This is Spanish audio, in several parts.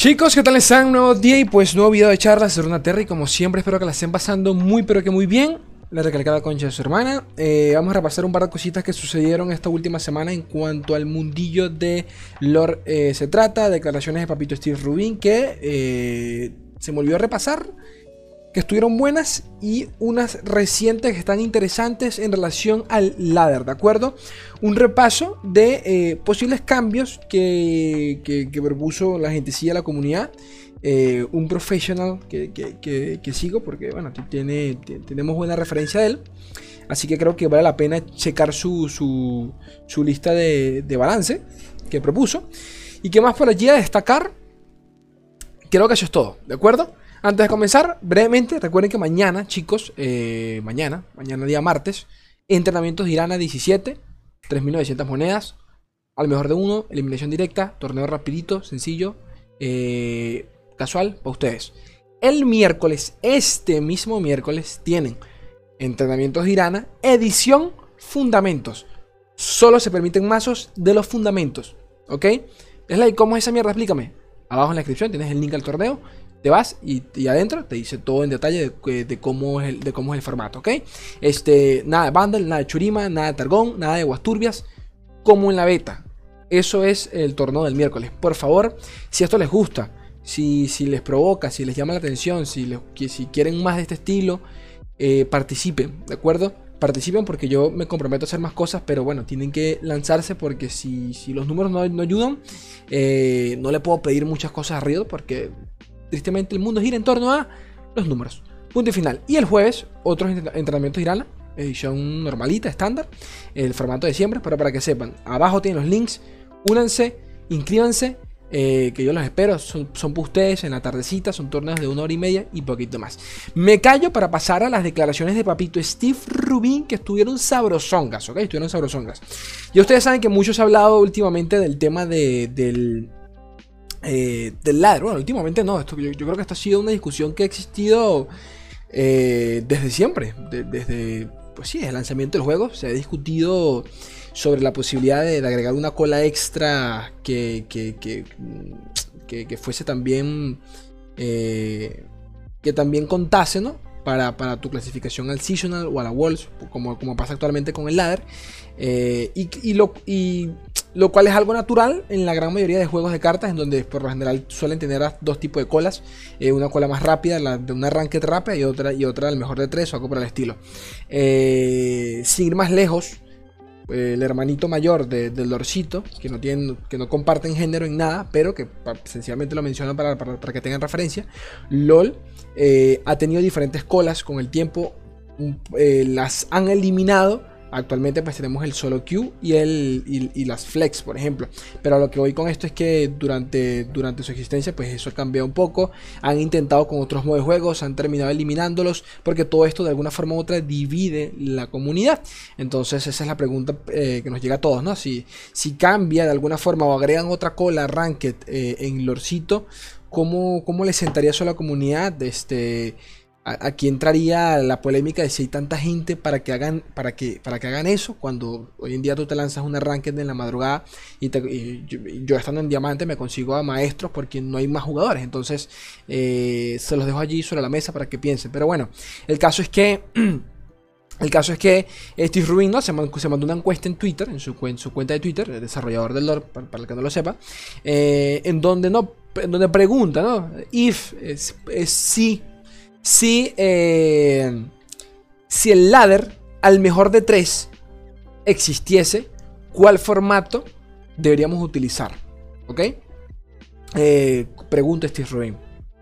Chicos, ¿qué tal están? Nuevo día y pues nuevo video de charlas de Runa Terry. Como siempre, espero que la estén pasando muy, pero que muy bien. La recalcada concha de su hermana. Eh, vamos a repasar un par de cositas que sucedieron esta última semana en cuanto al mundillo de lore eh, se trata. Declaraciones de Papito Steve Rubin que eh, se me olvidó repasar que estuvieron buenas y unas recientes que están interesantes en relación al ladder, ¿de acuerdo? Un repaso de eh, posibles cambios que, que, propuso la gente, sí, a la comunidad. Eh, un professional que, que, sigo porque, bueno, tiene, tenemos buena referencia de él. Así que creo que vale la pena checar su, su, su lista de, de balance que propuso. Y que más por allí a destacar, creo que eso es todo, ¿de acuerdo? Antes de comenzar, brevemente, recuerden que mañana, chicos, eh, mañana, mañana día martes, entrenamientos de Irán a 17, 3.900 monedas, al mejor de uno, eliminación directa, torneo rapidito, sencillo, eh, casual para ustedes. El miércoles, este mismo miércoles, tienen entrenamientos de Irana, edición fundamentos. Solo se permiten mazos de los fundamentos, ¿ok? Es like, ¿cómo es esa mierda? Explícame. Abajo en la descripción tienes el link al torneo te vas y, adentro te dice todo en detalle de, cómo es el, de cómo es el formato, ¿ok? Este, nada de bundle, nada de churima, nada de targón, nada de guasturbias, como en la beta. Eso es el torneo del miércoles. Por favor, si esto les gusta, si, si les provoca, si les llama la atención, si, les, si quieren más de este estilo, eh, participen, ¿de acuerdo? Participen porque yo me comprometo a hacer más cosas, pero bueno, tienen que lanzarse porque si, si los números no, no ayudan, eh, no le puedo pedir muchas cosas a Río porque tristemente el mundo gira en torno a los números. Punto y final. Y el jueves, otros entrenamientos irán, edición normalita, estándar, el formato de siempre, pero para que sepan, abajo tienen los links, únanse, inscríbanse, eh, que yo los espero, son, son para ustedes en la tardecita, son torneos de una hora y media y poquito más. Me callo para pasar a las declaraciones de papito Steve Rubin, que estuvieron sabrosongas, ¿ok? Estuvieron sabrosongas. Y ustedes saben que muchos han hablado últimamente del tema de, del eh, del ladder. Bueno, últimamente no, esto, yo, creo que esto ha sido una discusión que ha existido eh, desde siempre, desde pues sí, el lanzamiento del juego. Se ha discutido sobre la posibilidad de, agregar una cola extra que, que, que, fuese también... Eh, que también contase, ¿no? Para, para, tu clasificación al Seasonal o a la Worlds, como, como pasa actualmente con el ladder. Y, y, lo, lo cual es algo natural en la gran mayoría de juegos de cartas, en donde por lo general suelen tener dos tipos de colas, eh, una cola más rápida, la de un arranque rápido y otra, y otra al mejor de tres o algo por el estilo. Eh, sin ir más lejos, eh, el hermanito mayor del Dorcito, que no, tienen, que no comparten género en nada, pero que sencillamente lo mencionan para, para, que tengan referencia, LOL ha tenido diferentes colas con el tiempo, las han eliminado Actualmente pues tenemos el solo Q y, el, y, las flex, por ejemplo. Pero lo que voy con esto es que durante, durante su existencia pues eso ha cambiado un poco. Han intentado con otros modos de juegos, han terminado eliminándolos porque todo esto de alguna forma u otra divide la comunidad. Entonces esa es la pregunta eh, que nos llega a todos, ¿no? Si, si cambia de alguna forma o agregan otra cola ranked eh, en Lorcito, ¿cómo, ¿cómo le sentaría eso a la comunidad? Este aquí entraría la polémica de si hay tanta gente para que hagan para que para que hagan eso cuando hoy en día tú te lanzas un arranque en la madrugada y, yo, estando en diamante me consigo a maestros porque no hay más jugadores entonces eh, se los dejo allí sobre la mesa para que piensen pero bueno el caso es que El caso es que Steve Rubin ¿no? se, mandó, una encuesta en Twitter, en su, cuenta de Twitter, el desarrollador del lore, para, el que no lo sepa, eh, en donde no, en donde pregunta, ¿no? If es si si, eh, si el ladder al mejor de tres existiese, ¿cuál formato deberíamos utilizar? ¿Ok? Eh, pregunta Steve Rubin.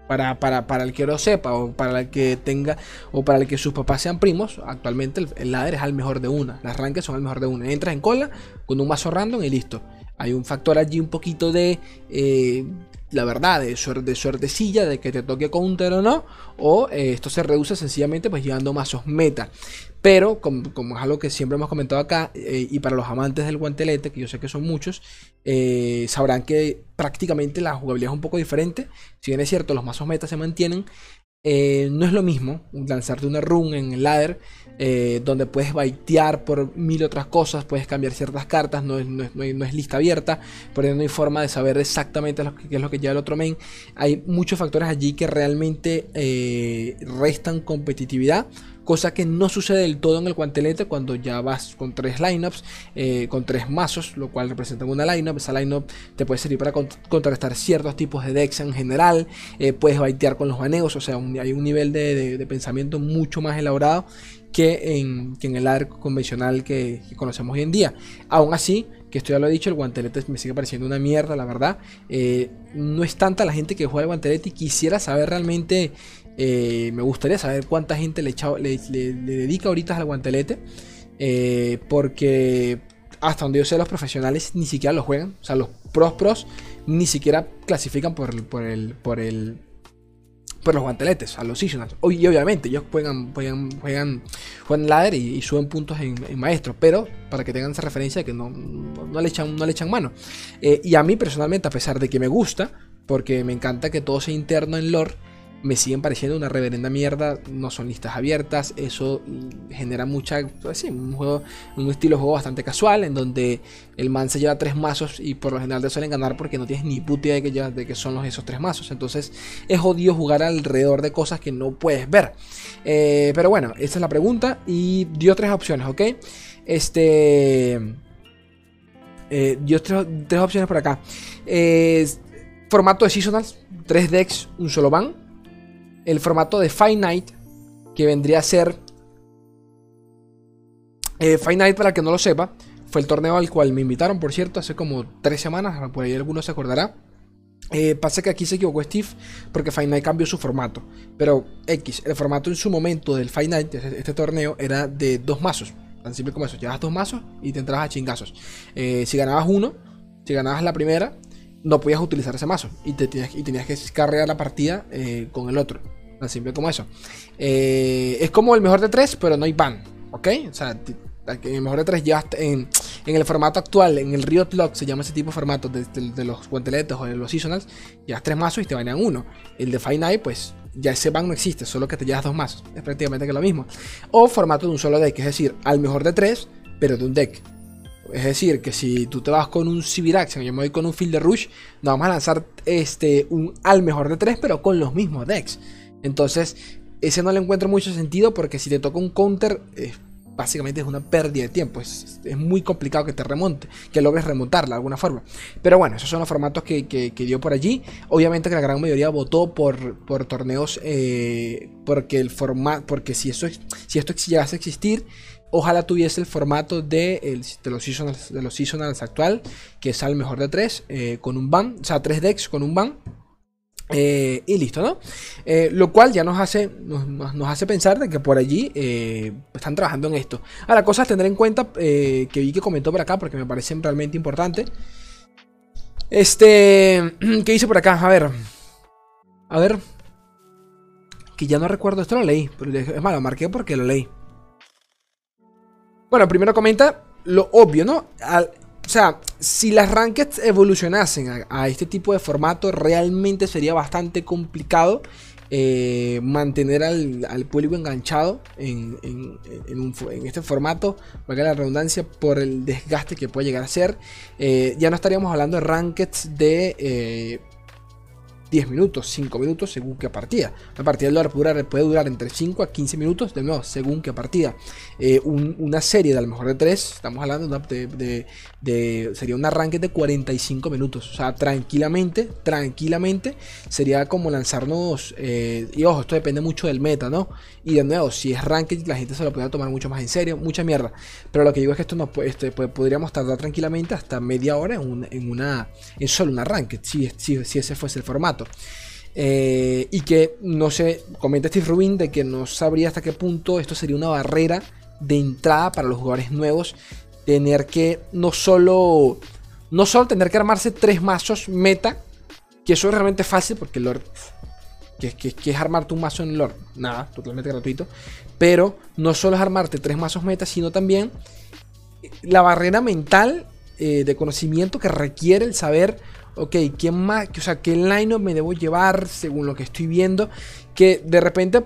Para, para, el que lo sepa, o para el que tenga, o para el que sus papás sean primos, actualmente el, ladder es al mejor de una. Las ranques son al mejor de una. Entras en cola con un mazo random y listo. Hay un factor allí un poquito de eh, la verdad, de, suerte, de suertecilla, de que te toque counter o no, o eh, esto se reduce sencillamente pues llevando mazos meta. Pero, como, es algo que siempre hemos comentado acá, eh, y para los amantes del guantelete, que yo sé que son muchos, eh, sabrán que prácticamente la jugabilidad es un poco diferente. Si bien es cierto, los mazos meta se mantienen, no es lo mismo lanzarte una run en el ladder eh, donde puedes baitear por mil otras cosas, puedes cambiar ciertas cartas, no es, lista abierta, por no hay forma de saber exactamente qué es lo que lleva el otro main. Hay muchos factores allí que realmente eh, restan competitividad cosa que no sucede del todo en el guantelete cuando ya vas con tres lineups, eh, con tres mazos, lo cual representa una lineup. Esa lineup te puede servir para contrarrestar ciertos tipos de decks en general, puedes baitear con los baneos, o sea, hay un nivel de, pensamiento mucho más elaborado que en, el arco convencional que, conocemos hoy en día. Aún así, que esto ya lo he dicho, el guantelete me sigue pareciendo una mierda, la verdad. Eh, no es tanta la gente que juega el guantelete y quisiera saber realmente eh, me gustaría saber cuánta gente le, dedica ahorita al guantelete. Eh, porque hasta donde yo sé, los profesionales ni siquiera lo juegan. O sea, los pros pros ni siquiera clasifican por por el, por el, por los guanteletes, a los seasonals. Y obviamente ellos juegan, juegan, juegan, juegan ladder y, suben puntos en, maestro. Pero para que tengan esa referencia que no, no, le, echan, no le echan mano. Eh, y a mí personalmente, a pesar de que me gusta, porque me encanta que todo sea interno en lore me siguen pareciendo una reverenda mierda. No son listas abiertas. Eso genera mucha. Pues sí, un juego. Un estilo de juego bastante casual. En donde el man se lleva tres mazos. Y por lo general te suelen ganar porque no tienes ni puta idea de que, de que son los, esos tres mazos. Entonces es jodido jugar alrededor de cosas que no puedes ver. Eh, pero bueno, esa es la pregunta. Y dio tres opciones, ¿ok? Este. Eh, dio tres, opciones por acá. formato de Seasonals. Tres decks, un solo ban el formato de Night, que vendría a ser... Eh, Night, para que no lo sepa, fue el torneo al cual me invitaron, por cierto, hace como tres semanas, por ahí alguno se acordará. Eh, pasa que aquí se equivocó Steve porque Night cambió su formato. Pero X, el formato en su momento del Night, este, este torneo, era de dos mazos. Tan simple como eso. Llevas dos mazos y te entrabas a chingazos. Eh, si ganabas uno, si ganabas la primera, no podías utilizar ese mazo. Y, te tenías, y tenías que cargar la partida eh, con el otro. Tan simple como eso. Eh, es como el mejor de tres, pero no hay ban. ¿Ok? O sea, en el mejor de tres ya en, en el formato actual, en el Riot Lock, se llama ese tipo de formato de, los guanteletes o de los seasonals, llevas tres mazos y te banean uno. El de Fight Night, pues ya ese ban no existe, solo que te llevas dos mazos. Es prácticamente lo mismo. O formato de un solo deck, es decir, al mejor de tres, pero de un deck. Es decir, que si tú te vas con un Civil Action, yo me voy con un Field Rush, nos vamos a lanzar este, un al mejor de tres, pero con los mismos decks. Entonces, ese no le encuentro mucho sentido porque si te toca un counter, básicamente es una pérdida de tiempo. Es, muy complicado que te remonte, que logres remontarla de alguna forma. Pero bueno, esos son los formatos que, dio por allí. Obviamente que la gran mayoría votó por, por torneos eh, porque el formato, porque si, eso, si esto llegase a existir, Ojalá tuviese el formato de, de, los, seasonals, de los seasonals actual, que es al mejor de tres, eh, con un ban, o sea, tres decks con un ban. Eh, y listo, ¿no? Eh, lo cual ya nos hace, nos, hace pensar de que por allí eh, están trabajando en esto. Ahora, cosas a tener en cuenta que vi que comentó por acá porque me parecen realmente importantes. Este, ¿qué dice por acá? A ver, a ver, que ya no recuerdo, esto lo leí, pero es malo, marqué porque lo leí. Bueno, primero comenta lo obvio, ¿no? Al, o sea, si las rankeds evolucionasen a, este tipo de formato, realmente sería bastante complicado eh, mantener al, público enganchado en, este formato, valga la redundancia, por el desgaste que puede llegar a ser. Eh, ya no estaríamos hablando de rankeds de eh, 10 minutos, 5 minutos, según qué partida. Una partida de puede durar, puede durar entre 5 a 15 minutos, de nuevo, según qué partida. Eh, una serie de a lo mejor de 3, estamos hablando de, de, sería un arranque de 45 minutos. O sea, tranquilamente, tranquilamente, sería como lanzarnos. Eh, y ojo, esto depende mucho del meta, ¿no? Y de nuevo, si es ranked, la gente se lo puede tomar mucho más en serio, mucha mierda. Pero lo que digo es que esto no este, podríamos tardar tranquilamente hasta media hora en, en una. en solo un arranque, si, si, si ese fuese el formato. Eh, y que no sé, comenta Steve Rubin de que no sabría hasta qué punto esto sería una barrera de entrada para los jugadores nuevos. Tener que no solo, no solo tener que armarse tres mazos meta, que eso es realmente fácil porque Lord, que, que, es armarte un mazo en Lord, nada, totalmente gratuito. Pero no solo es armarte tres mazos meta, sino también la barrera mental eh, de conocimiento que requiere el saber ok, ¿quién más? O sea, ¿qué line me debo llevar según lo que estoy viendo? Que de repente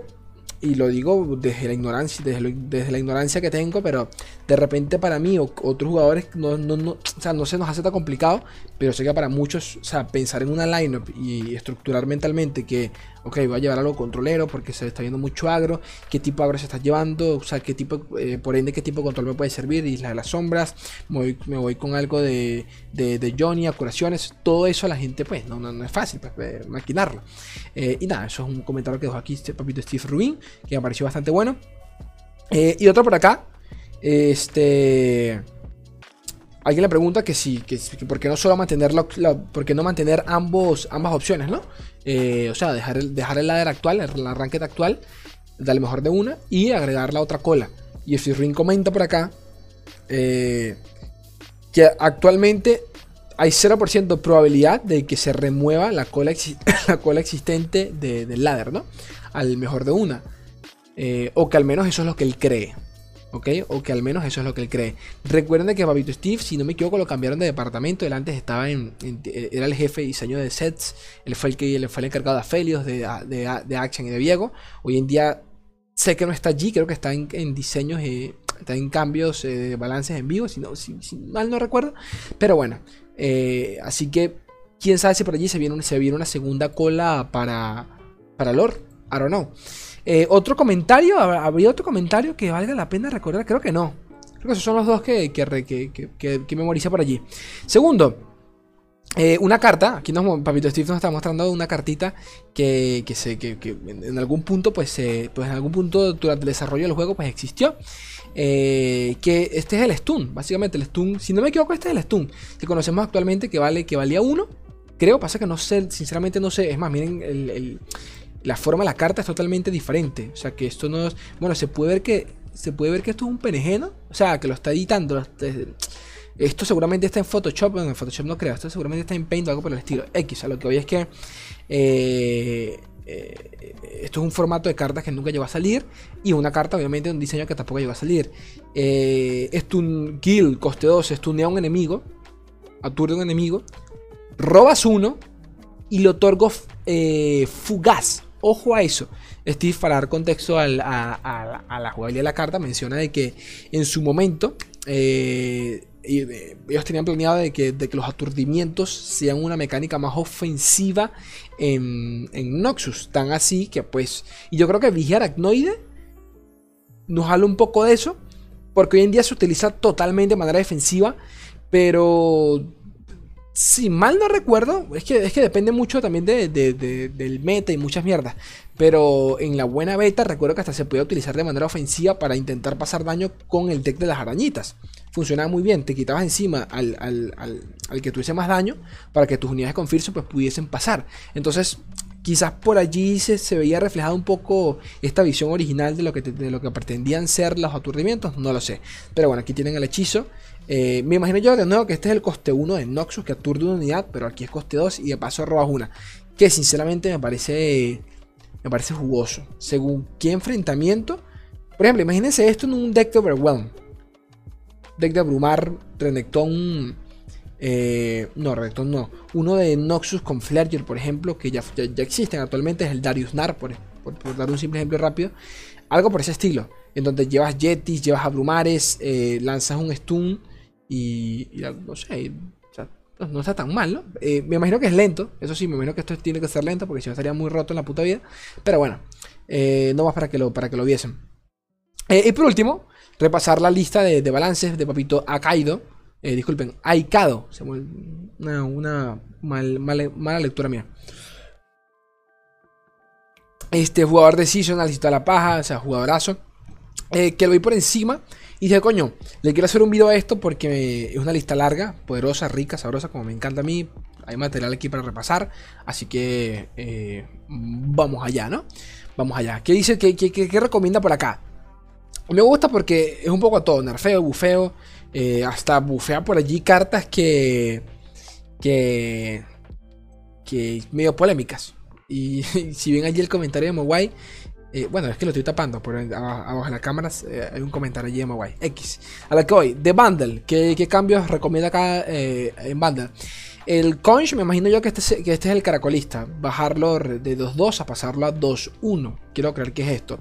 y lo digo desde la ignorancia, desde, la ignorancia que tengo, pero de repente para mí o otros jugadores no, no, no, o sea, no se nos hace tan complicado, pero sé que para muchos, o sea, pensar en una lineup y estructurar mentalmente que, ok, voy a llevar algo controlero porque se está viendo mucho agro, qué tipo de agro se está llevando, o sea, qué tipo, eh, por ende, qué tipo de control me puede servir, isla de las sombras, me voy, con algo de, de, Johnny, curaciones, todo eso a la gente, pues, no, no, es fácil pues, eh, maquinarlo. Eh, y nada, eso es un comentario que dejó aquí este papito Steve Rubin que me pareció bastante bueno. Y otro por acá. Este. Alguien le pregunta que si, que, qué no solo mantener qué no mantener ambos, ambas opciones, ¿no? Eh, o sea, dejar el, dejar el ladder actual, el arranque actual, darle mejor de una y agregar la otra cola. Y Ring comenta por acá eh, que actualmente hay 0% de probabilidad de que se remueva la cola, la cola existente del ladder, ¿no? Al mejor de una. Eh, o que al menos eso es lo que él cree. ¿Ok? O que al menos eso es lo que él cree. Recuerden que Babito Steve, si no me equivoco, lo cambiaron de departamento. Él antes estaba en, Era el jefe de diseño de sets. Él fue el que él fue el encargado de Aphelios, de, de, Action y de Viego. Hoy en día sé que no está allí. Creo que está en, diseños. Eh, está en cambios eh, de balances en vivo. Si, no, si, mal no recuerdo. Pero bueno. así que. Quién sabe si por allí se viene, se viene una segunda cola para. Para Lord. I don't know. Eh, otro comentario, ¿habría otro comentario que valga la pena recordar? Creo que no. Creo que esos son los dos que, que, que, memoriza por allí. Segundo, eh, una carta, aquí nos, Papito Steve nos está mostrando una cartita que, que, se, que, en algún punto, pues, pues en algún punto durante el desarrollo del juego, pues existió. Eh, que este es el stun, básicamente el stun, si no me equivoco, este es el stun que conocemos actualmente que vale que valía uno. Creo, pasa que no sé, sinceramente no sé. Es más, miren el la forma de la carta es totalmente diferente. O sea que esto no es. Bueno, se puede ver que. Se puede ver que esto es un penejeno. O sea, que lo está editando. Esto seguramente está en Photoshop. Bueno, en Photoshop no creo. Esto seguramente está en Paint o algo por el estilo. X. A lo que hoy es que. Eh, eh, esto es un formato de cartas que nunca llegó a salir. Y una carta, obviamente, de un diseño que tampoco llegó a salir. Eh, es un kill, coste 2, estunea a un enemigo. Aturde un enemigo. Robas uno. Y le otorgo fugaz. Ojo a eso. Steve, para dar contexto a, la jugabilidad de la carta, menciona de que en su momento eh, eh, ellos tenían planeado de que, los aturdimientos sean una mecánica más ofensiva en, Noxus. Tan así que pues... Y yo creo que Vigia Aracnoide nos habla un poco de eso. Porque hoy en día se utiliza totalmente de manera defensiva. Pero si mal no recuerdo, es que, es que depende mucho también del meta y muchas mierdas. Pero en la buena beta recuerdo que hasta se podía utilizar de manera ofensiva para intentar pasar daño con el deck de las arañitas. Funcionaba muy bien, te quitabas encima al, al, que tuviese más daño para que tus unidades con Firso pues, pudiesen pasar. Entonces, quizás por allí se, se, veía reflejada un poco esta visión original de lo, que de lo que pretendían ser los aturdimientos, no lo sé. Pero bueno, aquí tienen el hechizo. Eh, me imagino yo de nuevo que este es el coste 1 de Noxus, que aturde una unidad, pero aquí es coste 2 y de paso robas una. Que sinceramente me parece, me parece jugoso. Según qué enfrentamiento. Por ejemplo, imagínense esto en un deck de Overwhelm. Deck de Abrumar, Renekton. Eh, no, Renekton no. Uno de Noxus con Flerger, por ejemplo, que ya, ya, existen actualmente, es el Darius Nar, por, dar un simple ejemplo rápido. Algo por ese estilo. En donde llevas Yetis, llevas Abrumares, eh, lanzas un stun y, no sé, no está tan mal, ¿no? Eh, me imagino que es lento, eso sí, me imagino que esto tiene que ser lento porque si no estaría muy roto en la puta vida. Pero bueno, eh, no más para que lo, para que lo viesen. Eh, y por último, repasar la lista de, balances de Papito Akaido. disculpen, Aikado. Una, una mala lectura mía. Este jugador de Seasonal, a la paja, o sea, jugadorazo. que lo vi por encima y dije, coño, le quiero hacer un video a esto porque es una lista larga, poderosa, rica, sabrosa, como me encanta a mí. Hay material aquí para repasar. Así que eh, vamos allá, ¿no? Vamos allá. ¿Qué dice? ¿Qué, qué, recomienda por acá? Me gusta porque es un poco a todo. Nerfeo, bufeo. Eh, hasta bufea por allí cartas que. que. que medio polémicas. Y si ven allí el comentario de Mogwai, Eh, bueno, es que lo estoy tapando, pero abajo, en las cámaras eh, hay un comentario allí de guay. X. A la que voy, The Bundle. ¿Qué, cambios recomienda acá eh, en Bundle? El Conch, me imagino yo que este, que este es el caracolista. Bajarlo de 2.2 a pasarlo a 2.1. Quiero creer que es esto.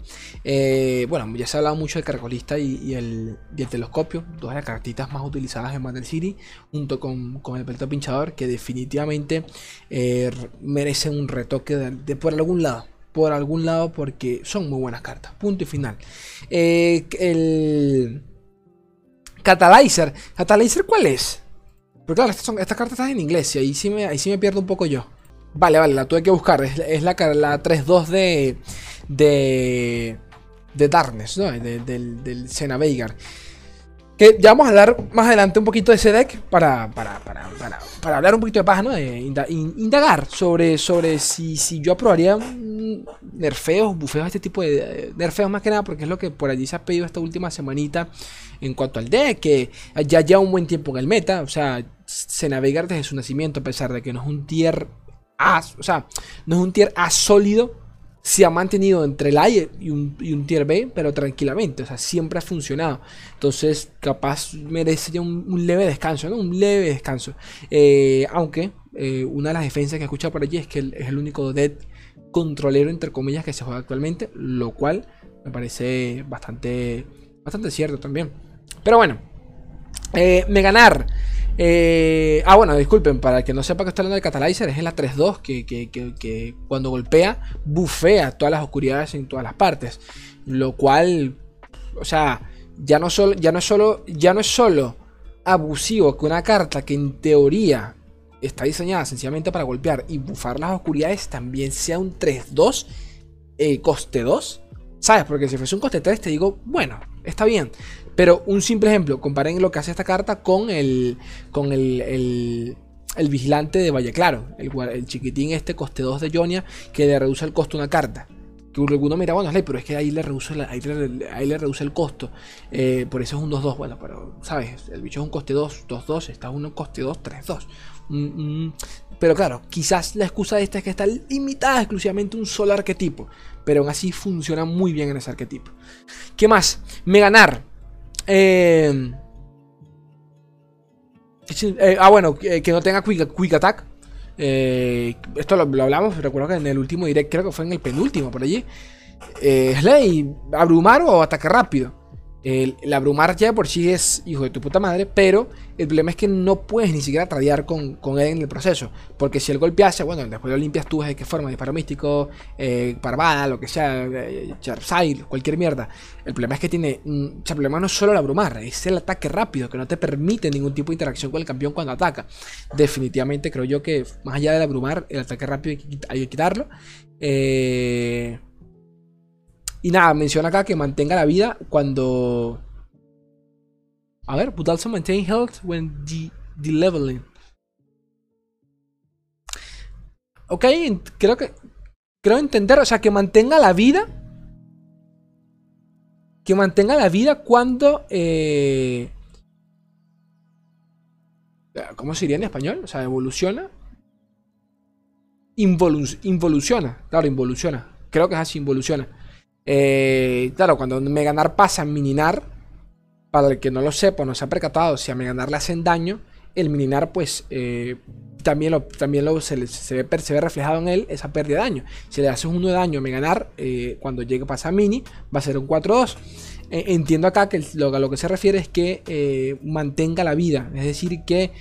bueno, ya se ha hablado mucho del caracolista y, el, telescopio. Dos de las cartitas más utilizadas en Bundle City. Junto con, con el pelito pinchador. Que definitivamente merecen un retoque de por algún lado por algún lado porque son muy buenas cartas. Punto y final. Eh, el Catalyzer. ¿Catalyzer cuál es? Porque claro, estas, cartas están en inglés y ahí sí, me, me pierdo un poco yo. Vale, vale, la tuve que buscar. Es, la, la 3-2 de, de. de Darkness, ¿no? del, del Sena Veigar. Ya vamos a hablar más adelante un poquito de ese deck para, para, para, para hablar un poquito de paz, ¿no? De indagar sobre, sobre si, si yo aprobaría nerfeos, bufeos, este tipo de nerfeos más que nada, porque es lo que por allí se ha pedido esta última semanita en cuanto al deck, que ya lleva un buen tiempo en el meta, o sea, se navega desde su nacimiento, a pesar de que no es un tier A, o sea, no es un tier A sólido, se ha mantenido entre el A y un, tier B, pero tranquilamente, o sea, siempre ha funcionado. Entonces, capaz merece ya un, leve descanso, ¿no? Un leve descanso. Eh, aunque eh, una de las defensas que he escuchado por allí es que es el único dead controlero, entre comillas, que se juega actualmente, lo cual me parece bastante, bastante cierto también. Pero bueno, eh, me ganar. Eh, ah, bueno, disculpen, para el que no sepa que estoy hablando de Catalyzer, es la 3-2 que, que, cuando golpea, bufea todas las oscuridades en todas las partes. Lo cual, o sea, ya no, solo, ya no, es, solo, ya no es solo abusivo que una carta que en teoría está diseñada sencillamente para golpear y bufar las oscuridades también sea un 3-2, eh, coste 2. ¿Sabes? Porque si fuese un coste 3 te digo, bueno, está bien. Pero un simple ejemplo, comparen lo que hace esta carta con el, con el, el, vigilante de Valle Claro, el, el, chiquitín este coste 2 de Jonia que le reduce el costo a una carta. Que alguno mira, bueno, pero es que ahí le reduce, ahí le, reduce el costo. Eh, por eso es un 2-2. Bueno, pero, ¿sabes? El bicho es un coste 2, 2-2. Está uno coste 2, 3-2. Mm, mm. Pero claro, quizás la excusa de esta es que está limitada exclusivamente a un solo arquetipo. Pero aún así funciona muy bien en ese arquetipo. ¿Qué más? Meganar. Eh, eh, ah, bueno, que no tenga quick, attack. Eh, esto lo, hablamos, recuerdo que en el último direct, creo que fue en el penúltimo por allí. Slay, abrumar o ataque rápido. El, abrumar ya por sí es hijo de tu puta madre, pero el problema es que no puedes ni siquiera tradear con, él en el proceso. Porque si él golpease, bueno, después lo limpias tú de qué forma, disparo místico, eh, parvada, lo que sea, eh, cualquier mierda. El problema es que tiene. Mm, o sea, el problema no es solo el abrumar, es el ataque rápido, que no te permite ningún tipo de interacción con el campeón cuando ataca. Definitivamente creo yo que más allá del abrumar, el ataque rápido hay que quitarlo. Eh. Y nada, menciona acá que mantenga la vida cuando. A ver, but also maintain health when de leveling. Ok, creo que. Creo entender, o sea, que mantenga la vida. Que mantenga la vida cuando. Eh, ¿Cómo se diría en español? O sea, evoluciona. involuciona. Claro, involuciona. Creo que es así, involuciona. Eh, claro, cuando Meganar pasa a Mininar, para el que no lo sepa, no se ha percatado, si a Meganar le hacen daño, el Mininar pues eh, también, lo, también se, ve, reflejado en él esa pérdida de daño. Si le haces uno de daño a Meganar, eh, cuando llegue pasa a Mini, va a ser un 4-2. entiendo acá que lo, a lo que se refiere es que mantenga la vida, es decir, que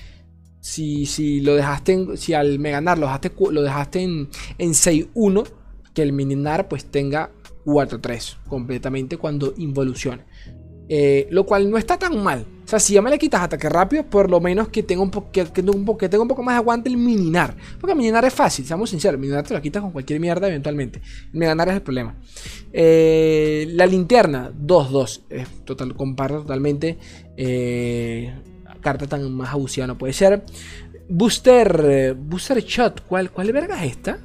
si, si lo dejaste, si al Meganar lo dejaste, lo dejaste en, en 6-1, que el Mininar pues tenga 4-3 completamente cuando involucione. Eh, lo cual no está tan mal. O sea, si ya me le quitas ataque rápido, por lo menos que tenga un, que, tenga un, poco más de aguante el mininar. Porque mininar es fácil, seamos sinceros. Mininar te lo quitas con cualquier mierda eventualmente. El ganar es el problema. Eh, la linterna, 2-2. total, comparto totalmente. Eh, carta tan más abusiva no puede ser. Booster, Booster Shot, ¿cuál, cuál verga es esta?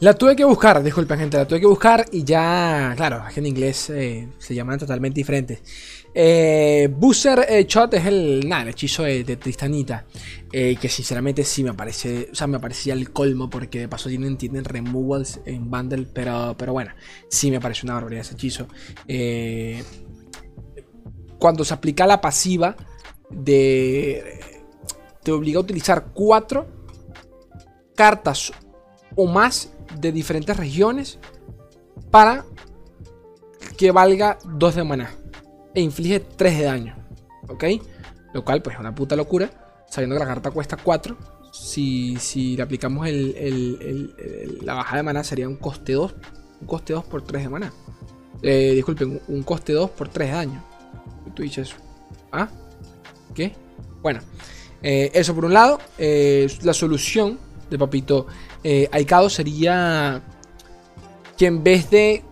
La tuve que buscar, disculpen gente, la tuve que buscar y ya, claro, es que en inglés eh, se llaman totalmente diferentes. Eh, Booster eh, Shot es el, nada, el hechizo de, Tristanita, eh, que sinceramente sí me parece, o sea, me parecía el colmo porque de paso tienen, tienen removals en bundle, pero, pero bueno, sí me parece una barbaridad ese hechizo. cuando se aplica la pasiva de, te obliga a utilizar cuatro cartas o más de diferentes regiones para que valga 2 de maná e inflige 3 de daño. ¿Ok? Lo cual, pues, es una puta locura. Sabiendo que la carta cuesta 4. Si, si le aplicamos el, la baja de maná, sería un coste 2. Un coste 2 por 3 de maná. Eh, disculpen, un coste 2 por 3 de daño. Dices eso. ¿Ah? ¿Qué? Bueno, eh, eso por un lado. Eh, la solución de Papito eh, Aikado sería que en vez de...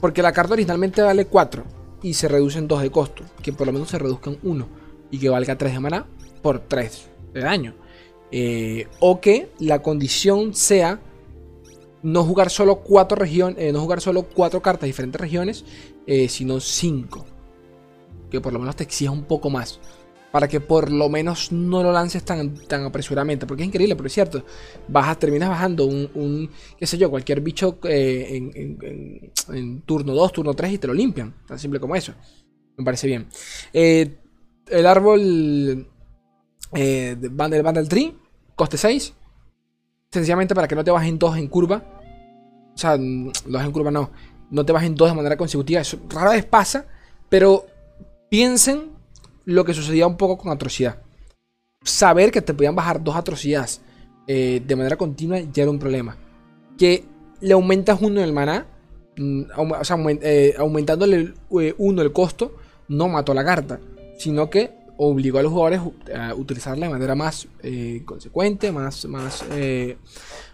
Porque la carta originalmente vale 4 y se reducen 2 de costo. Que por lo menos se reduzcan 1 y que valga 3 de maná por 3 de daño. Eh, o que la condición sea no jugar solo 4 regiones, eh, no jugar solo 4 cartas de diferentes regiones, eh, sino 5. Que por lo menos te exija un poco más para que por lo menos no lo lances tan, tan apresuradamente. Porque es increíble, pero es cierto. Bajas, terminas bajando un, qué sé yo, cualquier bicho eh, en, turno 2, turno 3 y te lo limpian. Tan simple como eso. Me parece bien. Eh, el árbol eh, del Bundle Tree, coste 6. Sencillamente para que no te bajen 2 en curva. O sea, dos en curva no. No te bajen 2 de manera consecutiva. Eso rara vez pasa. Pero piensen lo que sucedía un poco con atrocidad. Saber que te podían bajar dos atrocidades eh, de manera continua ya era un problema. Que le aumentas uno el maná, mm, o eh, aumentándole eh, uno el costo, no mató la carta, sino que obligó a los jugadores a utilizarla de manera más consecuente, más, más,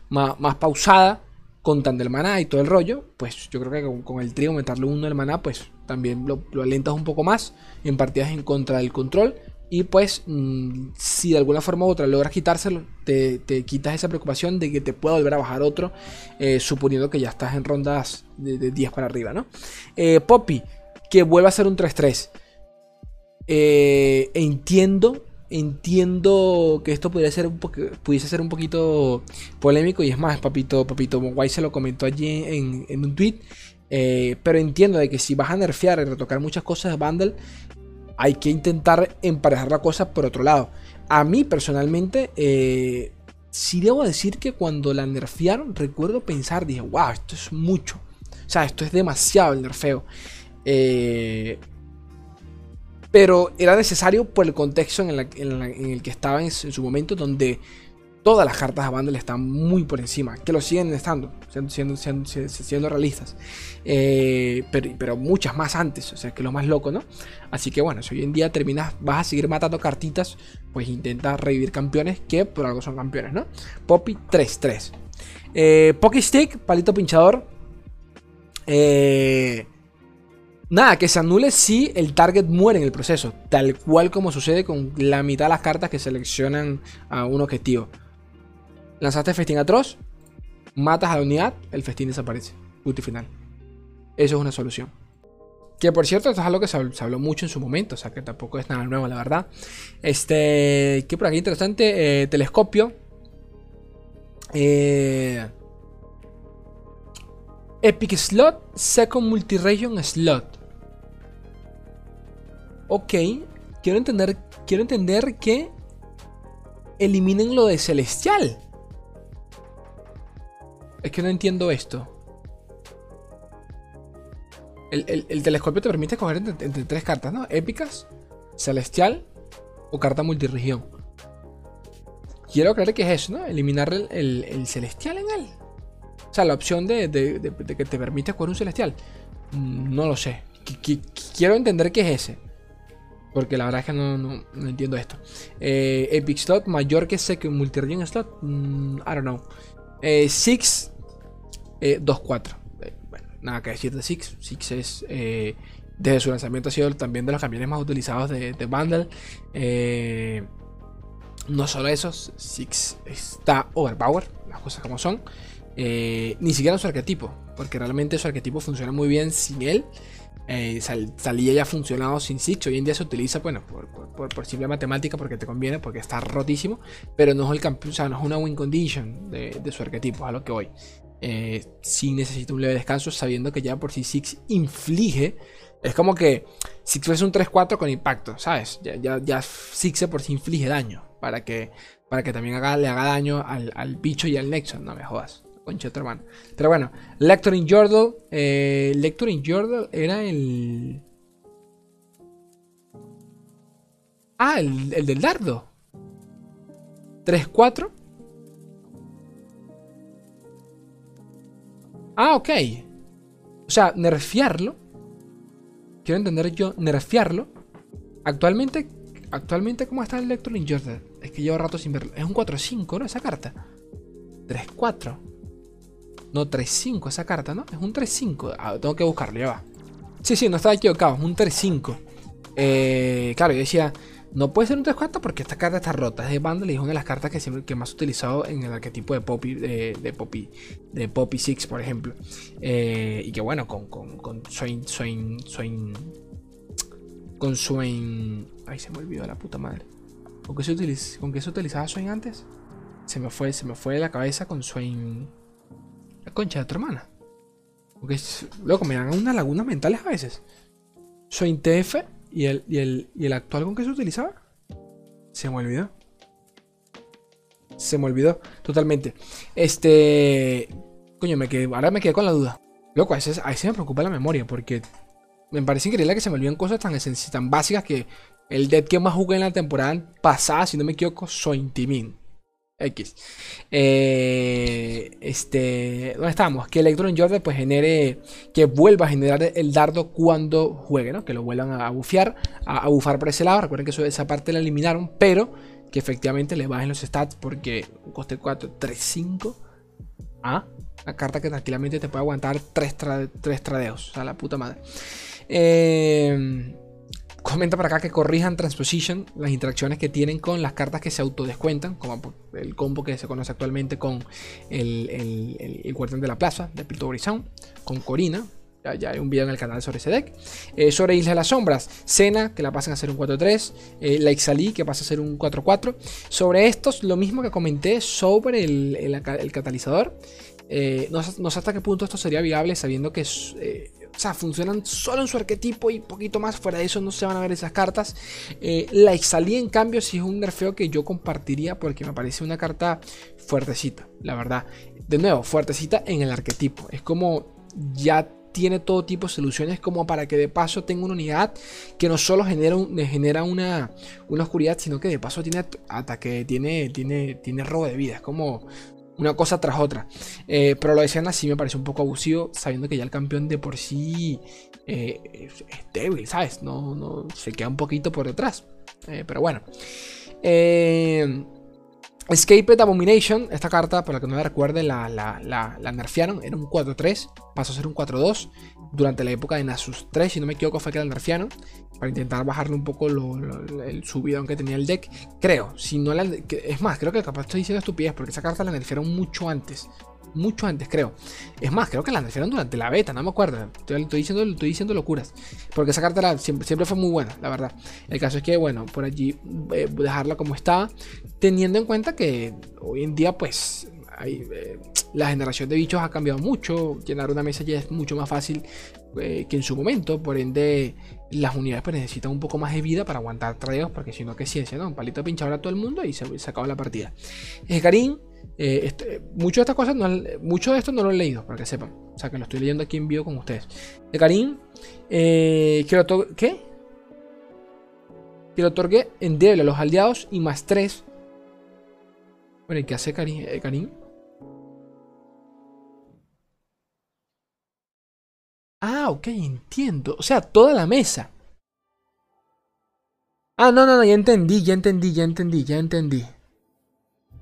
más, más pausada contando el maná y todo el rollo, pues yo creo que con, el trío meterle uno del maná, pues también lo, alentas un poco más en partidas en contra del control. Y pues, mm, si de alguna forma u otra logras quitárselo, te, quitas esa preocupación de que te pueda volver a bajar otro, eh, suponiendo que ya estás en rondas de, 10 para arriba, ¿no? Eh, Poppy, que vuelva a ser un 3-3. Eh, entiendo Entiendo que esto podría ser pudiese ser un poquito polémico y es más, papito, papito Guay se lo comentó allí en, un tweet. Eh, pero entiendo de que si vas a nerfear y retocar muchas cosas de Bundle, hay que intentar emparejar la cosa por otro lado. A mí personalmente, eh, sí debo decir que cuando la nerfearon, recuerdo pensar, dije, wow, esto es mucho. O sea, esto es demasiado el nerfeo. Eh, pero era necesario por el contexto en, el que estaba en, su momento, donde todas las cartas de bundle están muy por encima, que lo siguen estando, siendo, siendo, realistas, eh, pero, muchas más antes, o sea, que lo más loco, ¿no? Así que bueno, si hoy en día terminas, vas a seguir matando cartitas, pues intenta revivir campeones que por algo son campeones, ¿no? Poppy 3-3. Eh, Pocky Stick, palito pinchador. Eh, Nada, que se anule si el target muere en el proceso, tal cual como sucede con la mitad de las cartas que seleccionan a un objetivo. Lanzaste festín atroz, matas a la unidad, el festín desaparece. Punto final. Eso es una solución. Que por cierto, esto es algo que se habló, mucho en su momento, o sea que tampoco es nada nuevo, la verdad. Este, que por aquí interesante, eh, telescopio. Eh, Epic Slot, Second Multi-Region Slot. Ok, quiero entender, quiero entender que eliminen lo de celestial. Es que no entiendo esto. El, telescopio te permite escoger entre, tres cartas, ¿no? Épicas, celestial o carta multiregión. Quiero creer que es eso, ¿no? Eliminar el, celestial en él. O sea, la opción de, que te permite escoger un celestial. Mm, no lo sé. quiero entender qué es ese. Porque la verdad es que no, entiendo esto. Eh, Epic Slot mayor que Second Multi-Region Slot. Mm, I don't know. Eh, Six 2-4. Eh, bueno, nada que decir de Six. Six es. desde su lanzamiento ha sido también de los camiones más utilizados de, de Bundle. no solo eso, Six está overpower, las cosas como son. Eh, ni siquiera su arquetipo, porque realmente su arquetipo funciona muy bien sin él. Eh, salía ya funcionado sin Six. Hoy en día se utiliza, bueno, por, simple matemática, porque te conviene, porque está rotísimo. Pero no es el campeón, o sea, no es una win condition de, su arquetipo, a lo que voy. Eh, si necesita un leve descanso, sabiendo que ya por sí Six inflige. Es como que Six fuese un 3-4 con impacto, ¿sabes? Ya, ya, ya Six por sí inflige daño. Para que, para que también le haga daño al, al bicho y al Nexon, no me jodas. Pero bueno, Lector in Jordal. Eh, Lector in Jordal era el. Ah, el, del dardo. 3-4. Ah, ok. O sea, nerfearlo. Quiero entender yo, nerfearlo. Actualmente, actualmente ¿cómo está el Lector in Jordal? Es que llevo rato sin verlo. Es un 4-5, ¿no? Esa carta. 3-4. No, 3-5 esa carta, ¿no? Es un 3-5. Ah, tengo que buscarlo, ya va. Sí, sí, no estaba equivocado. Es un 3-5. Eh, claro, yo decía, no puede ser un 3-4 porque esta carta está rota. Es de Bundle y es una de las cartas que, siempre, que más he utilizado en el arquetipo de Poppy, de, de Poppy, de Poppy 6, por ejemplo. Eh, y que bueno, con, con, con Swain, Swain, Swain, con Swain... Ay, se me olvidó la puta madre. ¿Con qué se, ¿con qué se utilizaba Swain antes? Se me fue, se me fue de la cabeza con Swain concha de tu hermana. Porque, loco, me dan unas lagunas mentales a veces. Soy TF y el, y, el, y el actual con que se utilizaba. Se me olvidó. Se me olvidó totalmente. Este. Coño, me quedé, ahora me quedé con la duda. Loco, a veces, a veces me preocupa la memoria porque me parece increíble que se me olviden cosas tan, tan básicas que el dead que más jugué en la temporada pasada, si no me equivoco, soy Timin. X. Eh, este, ¿dónde estamos? Que Electron Jordan pues genere, que vuelva a generar el dardo cuando juegue, ¿no? Que lo vuelvan a bufear, a, bufar por ese lado. Recuerden que esa parte la eliminaron, pero que efectivamente le bajen los stats porque coste 4, 3, 5. Ah, una carta que tranquilamente te puede aguantar 3, tradeos. O sea, la puta madre. Eh, comenta por acá que corrijan Transposition, las interacciones que tienen con las cartas que se autodescuentan, como el combo que se conoce actualmente con el, el, Guardián de la Plaza de Piltover Sound, con Corina. Ya, hay un video en el canal sobre ese deck. Eh, sobre Isla de las Sombras, Cena, que la pasan a ser un 4-3. Eh, la Ixali, que pasa a ser un 4-4. Sobre estos, lo mismo que comenté sobre el, catalizador. Eh, no, no, sé hasta qué punto esto sería viable sabiendo que eh, o sea, funcionan solo en su arquetipo y poquito más. Fuera de eso no se van a ver esas cartas. Eh, la Exalí, en cambio, sí es un nerfeo que yo compartiría porque me parece una carta fuertecita, la verdad. De nuevo, fuertecita en el arquetipo. Es como ya tiene todo tipo de soluciones como para que de paso tenga una unidad que no solo genera, genera una, una oscuridad, sino que de paso tiene ataque, tiene, tiene, tiene robo de vida. Es como una cosa tras otra. Eh, pero lo decían así me parece un poco abusivo, sabiendo que ya el campeón de por sí eh, es, débil, ¿sabes? No, no, se queda un poquito por detrás. Eh, pero bueno. Escaped Abomination, esta carta, por la que no me recuerde, la, la, la, nerfearon, era un 4-3, pasó a ser un 4-2 durante la época de Nasus 3, si no me equivoco fue que la nerfearon, para intentar bajarle un poco el subidón que tenía el deck, creo, si no la, es más, creo que capaz estoy diciendo estupidez, porque esa carta la nerfearon mucho antes, mucho antes, creo. Es más, creo que la nerfearon durante la beta, no me acuerdo. Estoy, diciendo, estoy diciendo locuras. Porque esa carta siempre, siempre, fue muy buena, la verdad. El caso es que, bueno, por allí eh, dejarla como estaba. Teniendo en cuenta que hoy en día, pues, eh, la generación de bichos ha cambiado mucho. Llenar una mesa ya es mucho más fácil eh, que en su momento. Por ende, las unidades pues, necesitan un poco más de vida para aguantar tradeos. Porque si no, que ciencia, ¿no? Un palito pinchado a todo el mundo y se, se acaba la partida. Karim eh, este, mucho de estas cosas, no, mucho de esto no lo he leído, para que sepan. O sea, que lo estoy leyendo aquí en vivo con ustedes. De Karim, eh, que ¿qué? Que lo otorgue en débil a los aliados y más 3. Bueno, ¿y qué hace Karim? Eh, Karim? Ah, ok, entiendo. O sea, toda la mesa. Ah, no, no, no, ya entendí, ya entendí, ya entendí, ya entendí.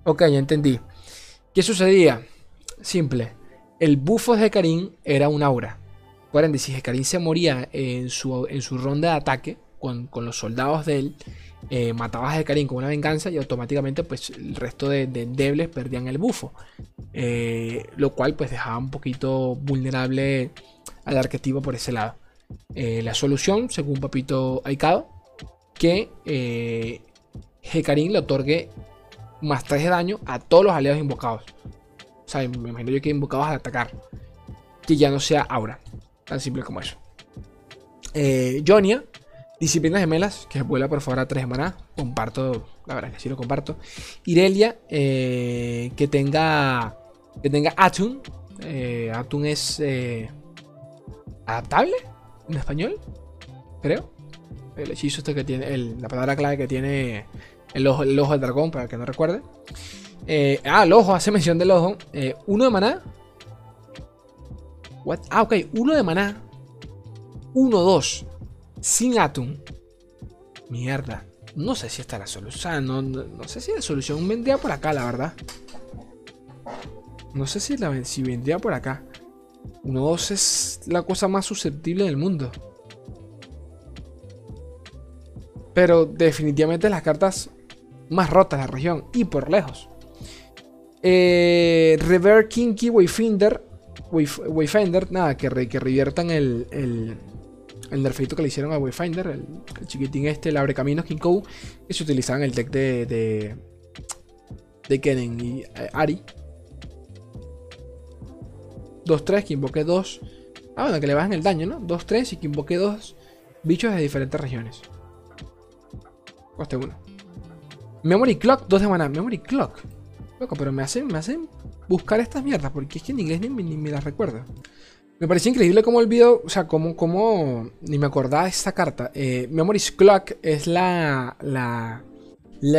Ok, ya entendí. ¿Qué sucedía? Simple. El bufo de Karim era un aura. Acuérdense, si Karim se moría en su, en su ronda de ataque, con, los soldados de él, eh, matabas a Hecarim con una venganza y automáticamente pues el resto de, de endebles perdían el bufo. Eh, lo cual pues dejaba un poquito vulnerable al arquetipo por ese lado. Eh, la solución, según Papito Aikado, que eh, le otorgue más 3 de daño a todos los aliados invocados. O sea, me imagino yo que invocados a atacar. Que ya no sea aura. Tan simple como eso. Eh, Jonia, Disciplinas gemelas, que vuela por favor a 3 maná. Comparto, la verdad que sí lo comparto. Irelia, eh, que tenga. Que tenga Atun. Eh, Atun es. Adaptable en español, creo. El hechizo este que tiene. la palabra clave que tiene el ojo, el del dragón, para que no recuerde. Eh, ah, el ojo, hace mención del ojo. uno de maná. What? Ah, ok, uno de maná. Uno, dos sin Atum. Mierda. No sé si está la solución. no, no, sé si la solución vendría por acá, la verdad. No sé si, la, si vendría por acá. 1-2 es la cosa más susceptible del mundo. Pero definitivamente las cartas más rotas de la región. Y por lejos. Eh, Rever Kinky Wayfinder. Wayfinder. Nada, que, que reviertan el, el nerfeito que le hicieron a Wayfinder, el, chiquitín este, el abre caminos King que se utilizaba en el deck de, de, de Kennen y eh, Ari. 2-3, que invoque 2. Ah, bueno, que le bajen el daño, ¿no? 2-3 y que invoque 2 bichos de diferentes regiones. Coste 1. Memory Clock, 2 de mana. Memory Clock. Loco, pero me hacen, me hacen buscar estas mierdas, porque es que en inglés ni, ni me las recuerdo. Me pareció increíble cómo el video, o sea, cómo, cómo ni me acordaba de esta carta. Eh, Clock es la, la,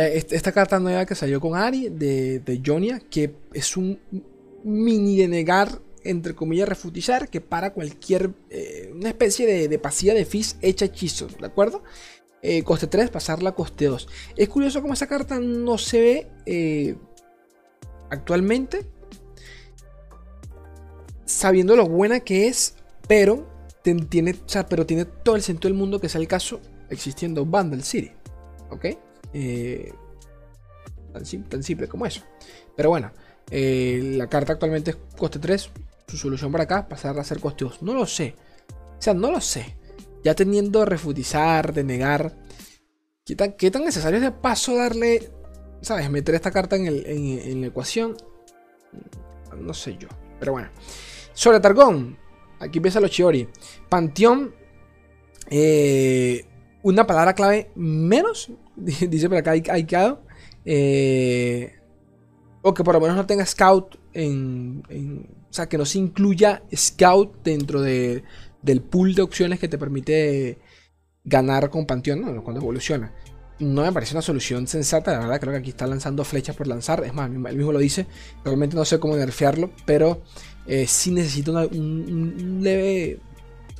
esta carta nueva que salió con Ari de, de Jonia, que es un mini de negar, entre comillas, refutizar, que para cualquier, eh, una especie de, de pasiva de Fizz hecha hechizo, ¿de acuerdo? Eh, coste 3, pasarla a coste 2. Es curioso cómo esa carta no se ve eh, actualmente sabiendo lo buena que es, pero tiene, pero tiene todo el sentido del mundo que sea el caso existiendo Bundle City. ¿Ok? Eh, tan, simple como eso. Pero bueno, la carta actualmente es coste 3. Su solución para acá, pasar a ser coste 2. No lo sé. O sea, no lo sé. Ya teniendo refutizar, denegar. ¿Qué tan, qué tan necesario es de paso darle, ¿sabes? Meter esta carta en, en la ecuación. No sé yo. Pero bueno. Sobre Targón. Aquí empieza los Chiori. Panteón. Eh, una palabra clave menos. Dice por acá Aikado. Eh, o que por lo menos no tenga Scout en, O sea, que no se incluya Scout dentro de, del pool de opciones que te permite ganar con Panteón cuando evoluciona. No me parece una solución sensata, la verdad creo que aquí está lanzando flechas por lanzar. Es más, él mismo lo dice. Realmente no sé cómo nerfearlo, pero eh, sí necesito una, un, leve.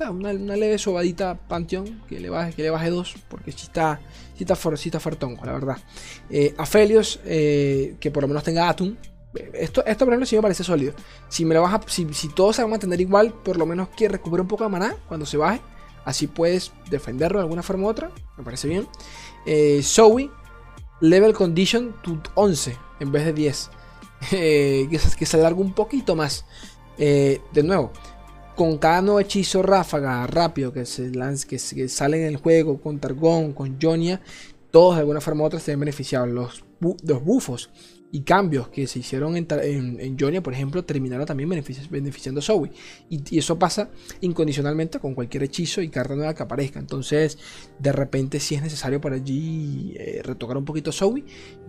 Una, leve sobadita Pantheon que le baje, que le baje dos. Porque si está. Si está, for, está la verdad. Eh, Aphelios, eh, que por lo menos tenga Atum. Esto, esto por ejemplo sí me parece sólido. Si me lo si, si todo se va a mantener igual, por lo menos que recupere un poco de maná cuando se baje. Así puedes defenderlo de alguna forma u otra. Me parece bien. Eh, Zoe, level condition to 11 en vez de 10. Eh, que, que se alarga un poquito más. Eh, de nuevo, con cada nuevo hechizo ráfaga rápido que, se lance, que, sale en el juego, con Targón, con Jonia, todos de alguna forma u otra se ven beneficiados. Los, los bufos y cambios que se hicieron en, en, Jonia, por ejemplo, terminaron también beneficiando a Zoe. Y, eso pasa incondicionalmente con cualquier hechizo y carta nueva que aparezca. Entonces, de repente, si es necesario para allí eh, retocar un poquito a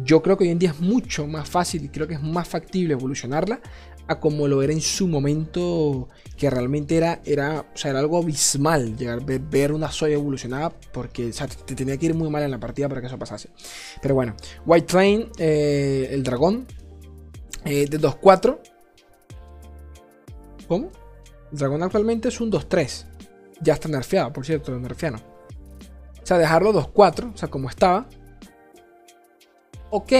yo creo que hoy en día es mucho más fácil y creo que es más factible evolucionarla a como lo era en su momento, que realmente era, era, o sea, era algo abismal llegar ver, una Zoe evolucionada, porque o sea, te tenía que ir muy mal en la partida para que eso pasase. Pero bueno, White Train, eh, el dragón, eh, de 2-4. ¿Cómo? El dragón actualmente es un 2-3. Ya está nerfeado, por cierto, nerfeano. O sea, dejarlo 2-4, o sea, como estaba. Ok.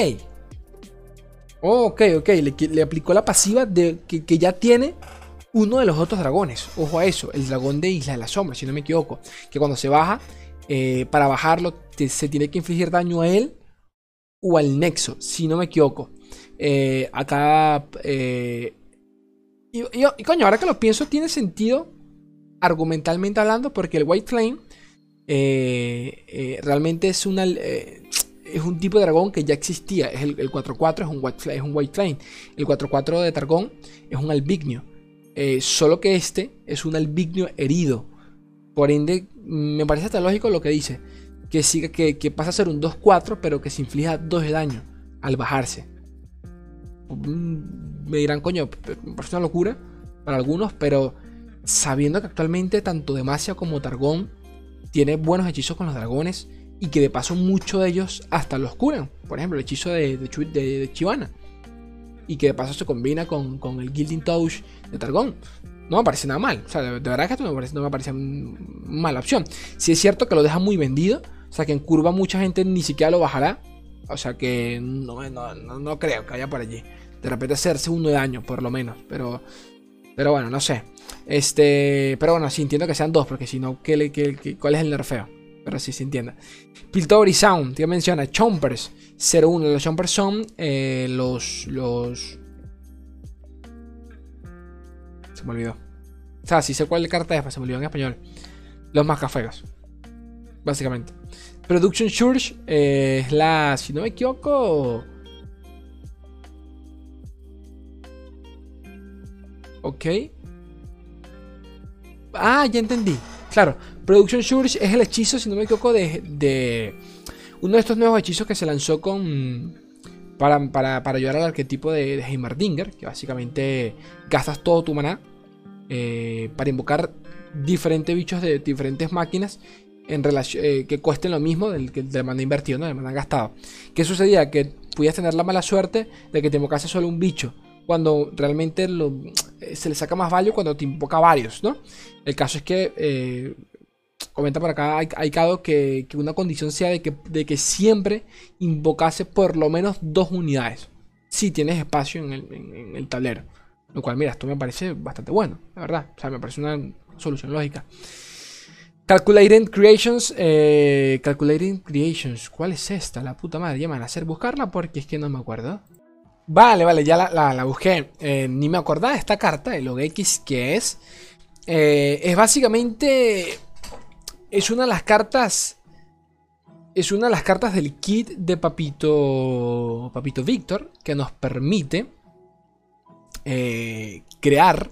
ok, ok. Le, aplicó la pasiva de que, que, ya tiene uno de los otros dragones. Ojo a eso, el dragón de Isla de la Sombra, si no me equivoco. Que cuando se baja, eh, para bajarlo se tiene que infligir daño a él o al nexo, si no me equivoco. Eh, acá... Eh, y, coño, ahora que lo pienso, tiene sentido argumentalmente hablando, porque el White Flame realmente es un tipo de dragón que ya existía. Es el, 4-4 es un, white, es un White Flame. El 4-4 de Targón es un Albignio. Eh, solo que este es un Albignio herido. Por ende, me parece hasta lógico lo que dice. Que, siga, que, que pasa a ser un 2-4, pero que se inflija 2 de daño al bajarse. Mm, me dirán, coño, me parece una locura para algunos, pero sabiendo que actualmente tanto Demacia como Targón tiene buenos hechizos con los dragones y que de paso muchos de ellos hasta los curan. Por ejemplo, el hechizo de, de, Chivana. Y que de paso se combina con, con, el Gilding Touch de Targón. No me parece nada mal. O sea, de, verdad que esto me, parece, no me parece mala opción. Si es cierto que lo deja muy vendido. O sea, que en curva mucha gente ni siquiera lo bajará. O sea, que no, no, no, creo que haya por allí. De repente hacerse uno de daño, por lo menos. Pero, pero bueno, no sé. Este, pero bueno, sí entiendo que sean dos, porque si no, ¿qué, qué, cuál es el nerfeo? Pero sí se entiende. Piltover Sound, que menciona Chompers 01. Los Chompers son eh, los, los. Se me olvidó. O sea, si sé cuál carta es, se me olvidó en español. Los más cafés. Básicamente. Production Church eh, es la. Si no me equivoco. Ok. Ah, ya entendí. Claro, Production Surge es el hechizo, si no me equivoco, de, uno de estos nuevos hechizos que se lanzó con para, para, ayudar al arquetipo de, de Heimerdinger, que básicamente gastas todo tu maná eh, para invocar diferentes bichos de diferentes máquinas en relación, eh, que cuesten lo mismo del, del maná invertido, ¿no? del maná gastado. ¿Qué sucedía? Que pudieras tener la mala suerte de que te invocase solo un bicho cuando realmente eh, se le saca más value cuando te invoca varios, ¿no? El caso es que, eh, comenta por acá Aikado que, que una condición sea de que, siempre invocase por lo menos dos unidades. Si tienes espacio en el, tablero. Lo cual, mira, esto me parece bastante bueno, la verdad. O sea, me parece una solución lógica. Calculating Creations. Eh, Calculating Creations. ¿Cuál es esta? La puta madre. Ya me van a hacer buscarla porque es que no me acuerdo. Vale, vale, ya la, busqué. Eh, ni me acordaba de esta carta, el log X, que es. Eh, es básicamente. Es una de las cartas. Es una de las cartas del kit de Papito. Papito Víctor. Que nos permite. Eh, crear.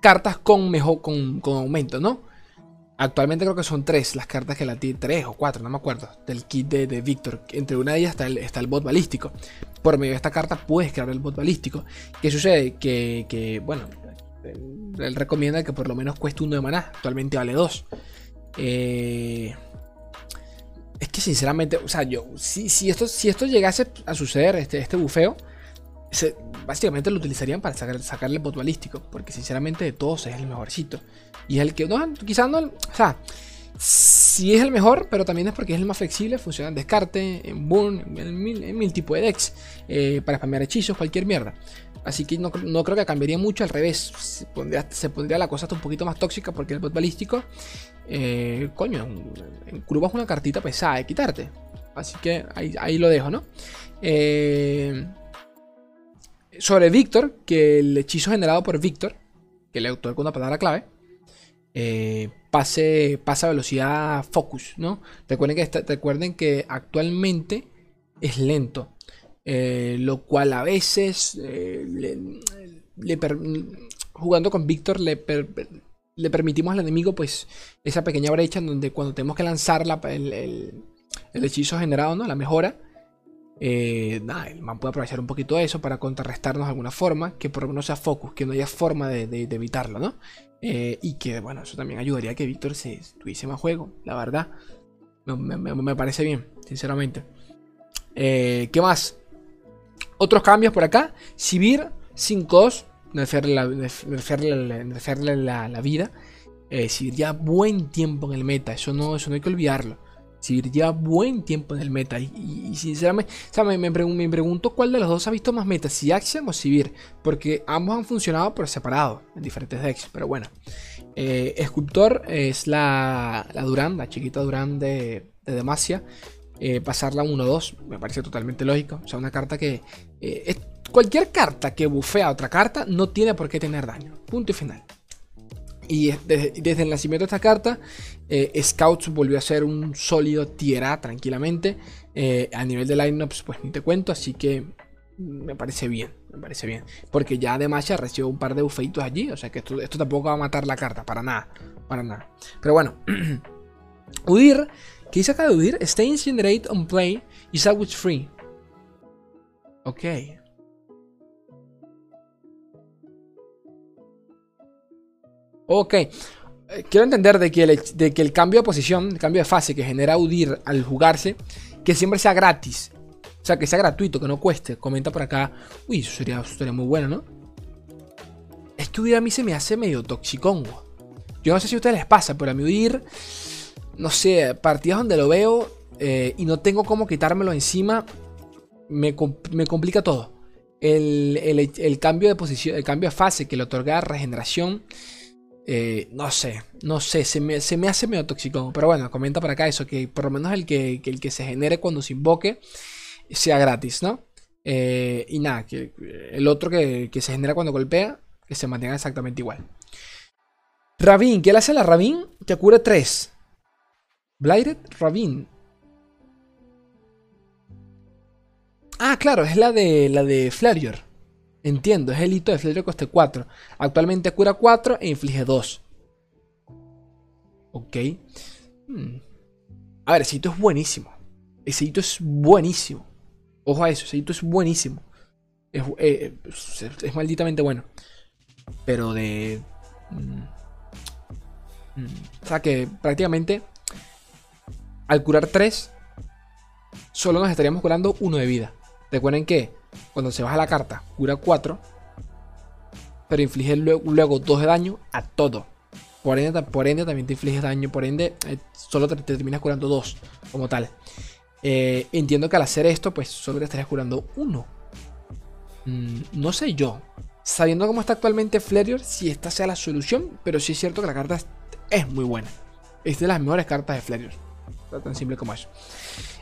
Cartas con mejor. Con, con aumento, ¿no? Actualmente creo que son tres las cartas que la tiene, tres o cuatro, no me acuerdo, del kit de, de Victor. Entre una de ellas está el, está el bot balístico. Por medio de esta carta puedes crear el bot balístico. ¿Qué sucede? Que, bueno, él recomienda que por lo menos cueste uno de maná. Actualmente vale dos. Eh, es que sinceramente, o sea, yo, si, si, esto, si esto llegase a suceder, este, este bufeo, básicamente lo utilizarían para sacar, sacarle el bot balístico. Porque sinceramente de todos es el mejorcito. Y es el que, no, quizás no, o sea, sí es el mejor, pero también es porque es el más flexible, funciona en descarte, en burn, en mil, tipos de decks, eh, para spamear hechizos, cualquier mierda. Así que no, creo que cambiaría mucho, al revés, se pondría, la cosa hasta un poquito más tóxica porque el bot balístico, eh, coño, en curva es una cartita pesada de quitarte. Así que ahí, lo dejo, ¿no? Eh, sobre Víctor, que el hechizo generado por Víctor, que le otorga una palabra clave, eh, pase, velocidad focus, ¿no? Recuerden que, recuerden que actualmente es lento, eh, lo cual a veces eh, jugando con Víctor le, le, permitimos al enemigo pues esa pequeña brecha en donde cuando tenemos que lanzar el, el, hechizo generado, ¿no? La mejora. el man puede aprovechar un poquito eso para contrarrestarnos de alguna forma, que por lo menos sea focus, que no haya forma de, de evitarlo, ¿no? Eh, y que, bueno, eso también ayudaría a que Víctor se tuviese más juego, la verdad. Me, parece bien, sinceramente. Eh, ¿Qué más? Otros cambios por acá. Sibir 5-2. Nerfearle la, la, vida. Eh, ya buen tiempo en el meta. Eso no, eso no hay que olvidarlo. Sibir ya buen tiempo en el meta. Y, sinceramente, me, pregunto cuál de los dos ha visto más meta, si Axiom o Sibir. Porque ambos han funcionado por separado en diferentes decks. Pero bueno. Eh, escultor es la, la Durán, la chiquita Durán de, de Demacia. Eh, pasarla a 1-2 me parece totalmente lógico. O sea, una carta que... Eh, cualquier carta que bufea otra carta no tiene por qué tener daño. Punto y final. Y desde, el nacimiento de esta carta, Scouts volvió a ser un sólido tierra tranquilamente. a nivel de lineups, pues ni te cuento, así que me parece bien, me parece bien. Porque ya además ya recibió un par de bufeitos allí, o sea que esto, tampoco va a matar la carta, para nada, para nada. Pero bueno, Udir, ¿qué dice acá de Udir? Stay incinerate on play y salvage free. Ok. Ok. Quiero entender de que, el, de que el cambio de posición, el cambio de fase que genera Udir al jugarse, que siempre sea gratis. O sea, que sea gratuito, que no cueste. Comenta por acá. Uy, eso sería, muy bueno, ¿no? Es que huir a mí se me hace medio toxicongo. Yo no sé si a ustedes les pasa, pero a mí huir, no sé, partidas donde lo veo eh, y no tengo cómo quitármelo encima, me, complica todo. El, cambio de posición, el cambio de fase que le otorga regeneración, eh, no sé, no sé, se me, hace medio toxicongo. Pero bueno, comenta por acá eso, que por lo menos el que, que el que se genere cuando se invoque sea gratis, ¿no? Eh, y nada, que el otro que, se genera cuando golpea, que se mantenga exactamente igual. Ravin, ¿qué le hace a la Ravin? Que cura 3. Blighted Ravin. Ah, claro, es la de la de Flarior. Entiendo, es el hito de Flarior coste 4. Actualmente cura 4 e inflige 2. Ok. Hmm. A ver, ese hito es buenísimo. Ese hito es buenísimo. Ojo a eso, ese hito es buenísimo. Eh, es, malditamente bueno. Pero de... Mm, mm, o sea que prácticamente al curar 3, solo nos estaríamos curando 1 de vida. Recuerden que cuando se baja la carta, cura 4, pero inflige luego, 2 de daño a todo. Por ende, también te infliges daño, por ende eh, solo te, te terminas curando 2 como tal. Eh, entiendo que al hacer esto, pues solo te estarías curando uno. Mm, no sé yo. Sabiendo cómo está actualmente Flerior, si esta sea la solución, pero sí es cierto que la carta es, muy buena. Es de las mejores cartas de Flerior. Tan simple como eso.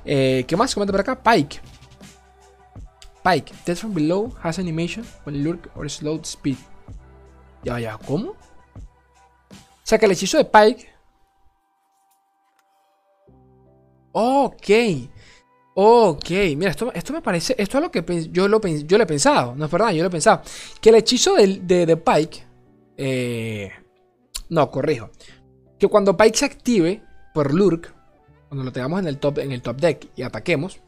Eh, ¿Qué más? Comenta por acá. Pike. Pike. Death from below has animation when lurk or slow speed. Ya, ya, ¿cómo? O sea que el hechizo de Pike Ok. Ok, mira, esto, esto me parece. Esto es lo que yo lo, yo lo he pensado. No es verdad, yo lo he pensado. Que el hechizo de, de, Pike. Eh, no, corrijo. Que cuando Pike se active por Lurk. Cuando lo tengamos en el top, en el top deck y ataquemos.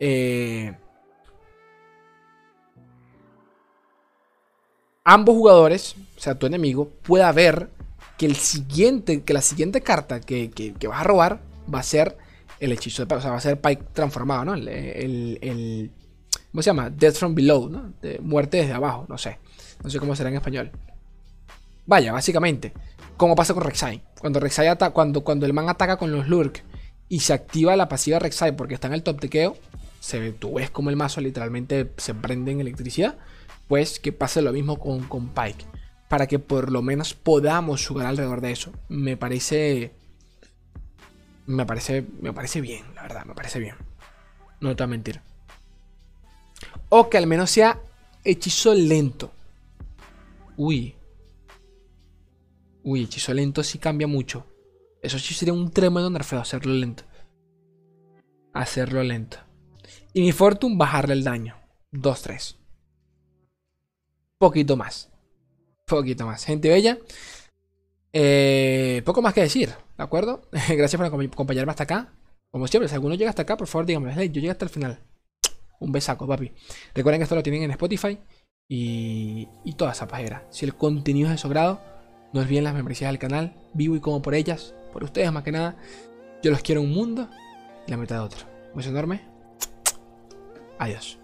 Eh, ambos jugadores, o sea, tu enemigo, pueda ver que el siguiente. Que la siguiente carta que, que vas a robar va a ser el hechizo de Pike. O sea, va a ser Pike transformado, ¿no? El, ¿Cómo se llama? Death from below, ¿no? Muerte desde abajo, no sé. No sé cómo será en español. Vaya, básicamente. Como pasa con Rek'Sai. Cuando Rek'Sai cuando, cuando el man ataca con los Lurk y se activa la pasiva Rek'Sai porque está en el top tequeo, se tú ves como el mazo literalmente se prende en electricidad. Pues que pase lo mismo con, con Pike. Para que por lo menos podamos jugar alrededor de eso. Me parece me parece, me parece bien, la verdad, me parece bien. No te voy a mentir. O que al menos sea hechizo lento. Uy. Uy, hechizo lento sí cambia mucho. Eso sí sería un tremendo nerfeo hacerlo lento. Hacerlo lento. Y mi Fortune bajarle el daño. 2-3. Poquito más. Poquito más. Gente bella. Eh, poco más que decir. ¿De acuerdo? Gracias por acompañarme hasta acá. Como siempre, si alguno llega hasta acá, por favor díganme. Hey, yo llegué hasta el final. Un besaco, papi. Recuerden que esto lo tienen en Spotify y, y toda esa pajera. Si el contenido es de su grado, no olviden las membresías del canal. Vivo y como por ellas. Por ustedes más que nada. Yo los quiero un mundo y la mitad de otro. Un beso enorme. Adiós.